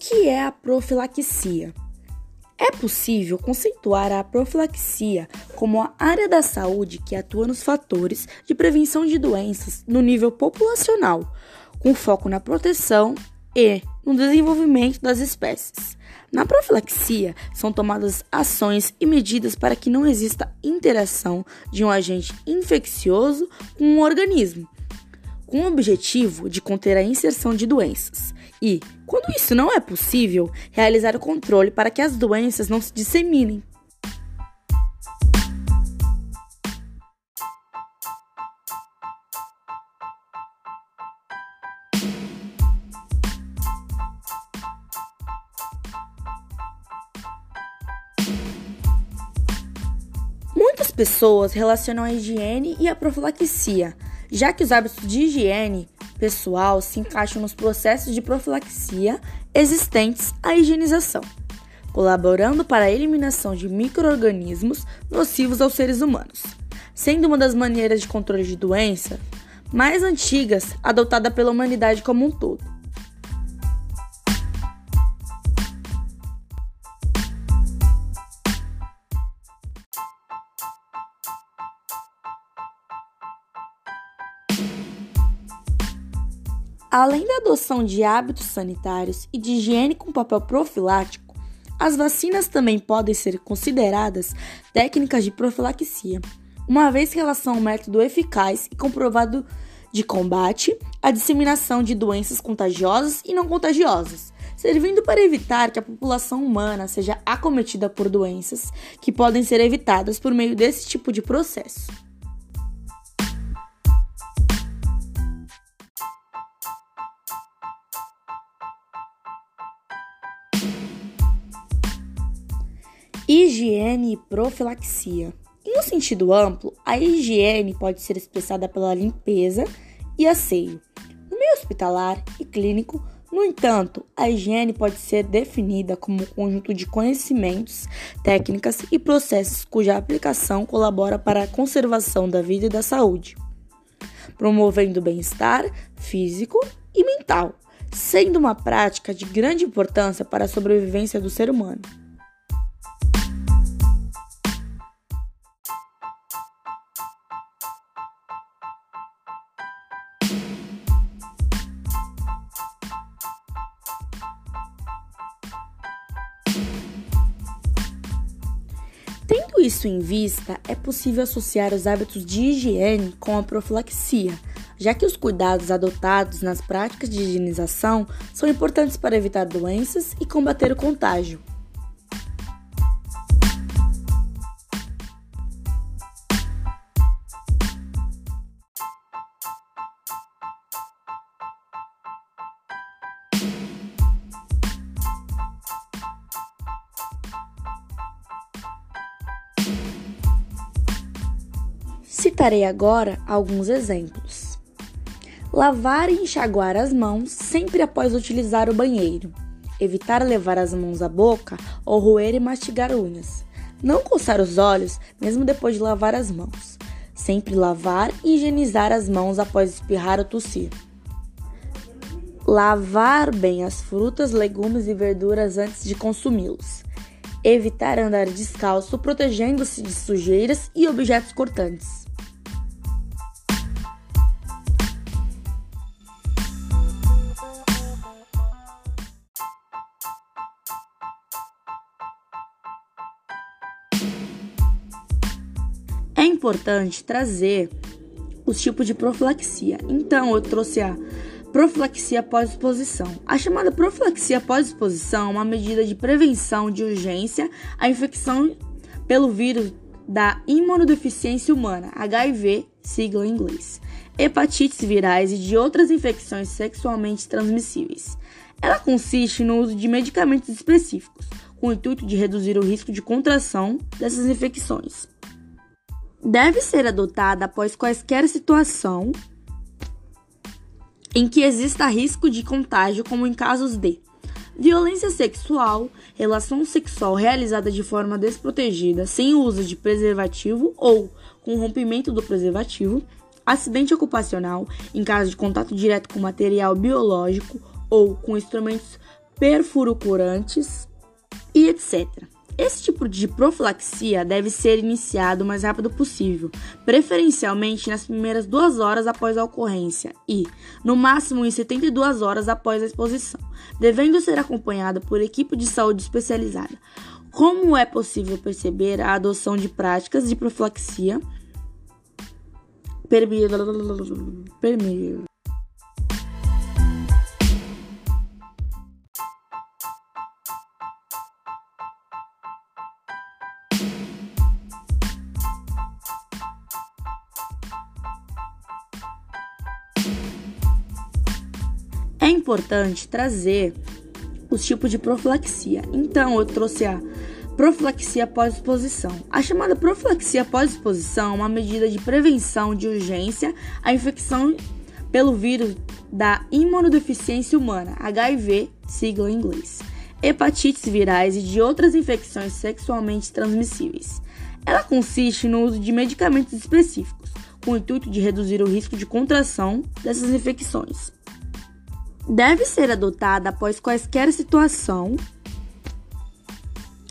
que é a profilaxia? É possível conceituar a profilaxia como a área da saúde que atua nos fatores de prevenção de doenças no nível populacional, com foco na proteção e no desenvolvimento das espécies. Na profilaxia, são tomadas ações e medidas para que não exista interação de um agente infeccioso com um organismo, com o objetivo de conter a inserção de doenças. E, quando isso não é possível, realizar o controle para que as doenças não se disseminem. Muitas pessoas relacionam a higiene e a profilaxia, já que os hábitos de higiene pessoal se encaixam nos processos de profilaxia existentes à higienização, colaborando para a eliminação de microorganismos nocivos aos seres humanos, sendo uma das maneiras de controle de doença mais antigas adotada pela humanidade como um todo. Além da adoção de hábitos sanitários e de higiene com papel profilático, as vacinas também podem ser consideradas técnicas de profilaxia, uma vez que elas são um método eficaz e comprovado de combate à disseminação de doenças contagiosas e não contagiosas, servindo para evitar que a população humana seja acometida por doenças que podem ser evitadas por meio desse tipo de processo. Higiene e profilaxia. Em um sentido amplo, a higiene pode ser expressada pela limpeza e asseio. No meio hospitalar e clínico, no entanto, a higiene pode ser definida como um conjunto de conhecimentos, técnicas e processos cuja aplicação colabora para a conservação da vida e da saúde, promovendo o bem-estar físico e mental, sendo uma prática de grande importância para a sobrevivência do ser humano. Tendo isso em vista, é possível associar os hábitos de higiene com a profilaxia, já que os cuidados adotados nas práticas de higienização são importantes para evitar doenças e combater o contágio. Citarei agora alguns exemplos. Lavar e enxaguar as mãos sempre após utilizar o banheiro. Evitar levar as mãos à boca ou roer e mastigar unhas. Não coçar os olhos mesmo depois de lavar as mãos. Sempre lavar e higienizar as mãos após espirrar ou tossir. Lavar bem as frutas, legumes e verduras antes de consumi-los. Evitar andar descalço, protegendo-se de sujeiras e objetos cortantes. Importante trazer os tipos de profilaxia. Então, eu trouxe a profilaxia pós-exposição. A chamada profilaxia pós-exposição é uma medida de prevenção de urgência à infecção pelo vírus da imunodeficiência humana, HIV, sigla em inglês, hepatites virais e de outras infecções sexualmente transmissíveis. Ela consiste no uso de medicamentos específicos, com o intuito de reduzir o risco de contração dessas infecções deve ser adotada após quaisquer situação em que exista risco de contágio, como em casos de violência sexual, relação sexual realizada de forma desprotegida, sem uso de preservativo ou com rompimento do preservativo, acidente ocupacional, em caso de contato direto com material biológico ou com instrumentos perfurocurantes e etc. Esse tipo de profilaxia deve ser iniciado o mais rápido possível, preferencialmente nas primeiras duas horas após a ocorrência e, no máximo, em 72 horas após a exposição, devendo ser acompanhado por equipe de saúde especializada. Como é possível perceber a adoção de práticas de profilaxia permite importante trazer os tipos de profilaxia. Então, eu trouxe a profilaxia pós-exposição. A chamada profilaxia pós-exposição é uma medida de prevenção de urgência à infecção pelo vírus da imunodeficiência humana, HIV, sigla em inglês, hepatites virais e de outras infecções sexualmente transmissíveis. Ela consiste no uso de medicamentos específicos, com o intuito de reduzir o risco de contração dessas infecções deve ser adotada após quaisquer situação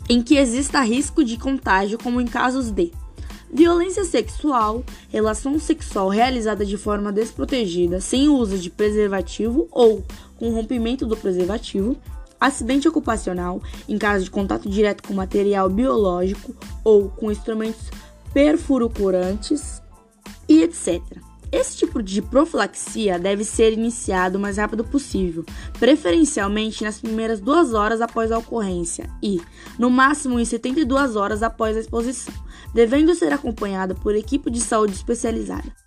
em que exista risco de contágio, como em casos de violência sexual, relação sexual realizada de forma desprotegida, sem uso de preservativo ou com rompimento do preservativo, acidente ocupacional, em caso de contato direto com material biológico ou com instrumentos perfurocurantes e etc. Esse tipo de profilaxia deve ser iniciado o mais rápido possível, preferencialmente nas primeiras duas horas após a ocorrência e, no máximo, em 72 horas após a exposição, devendo ser acompanhado por equipe de saúde especializada.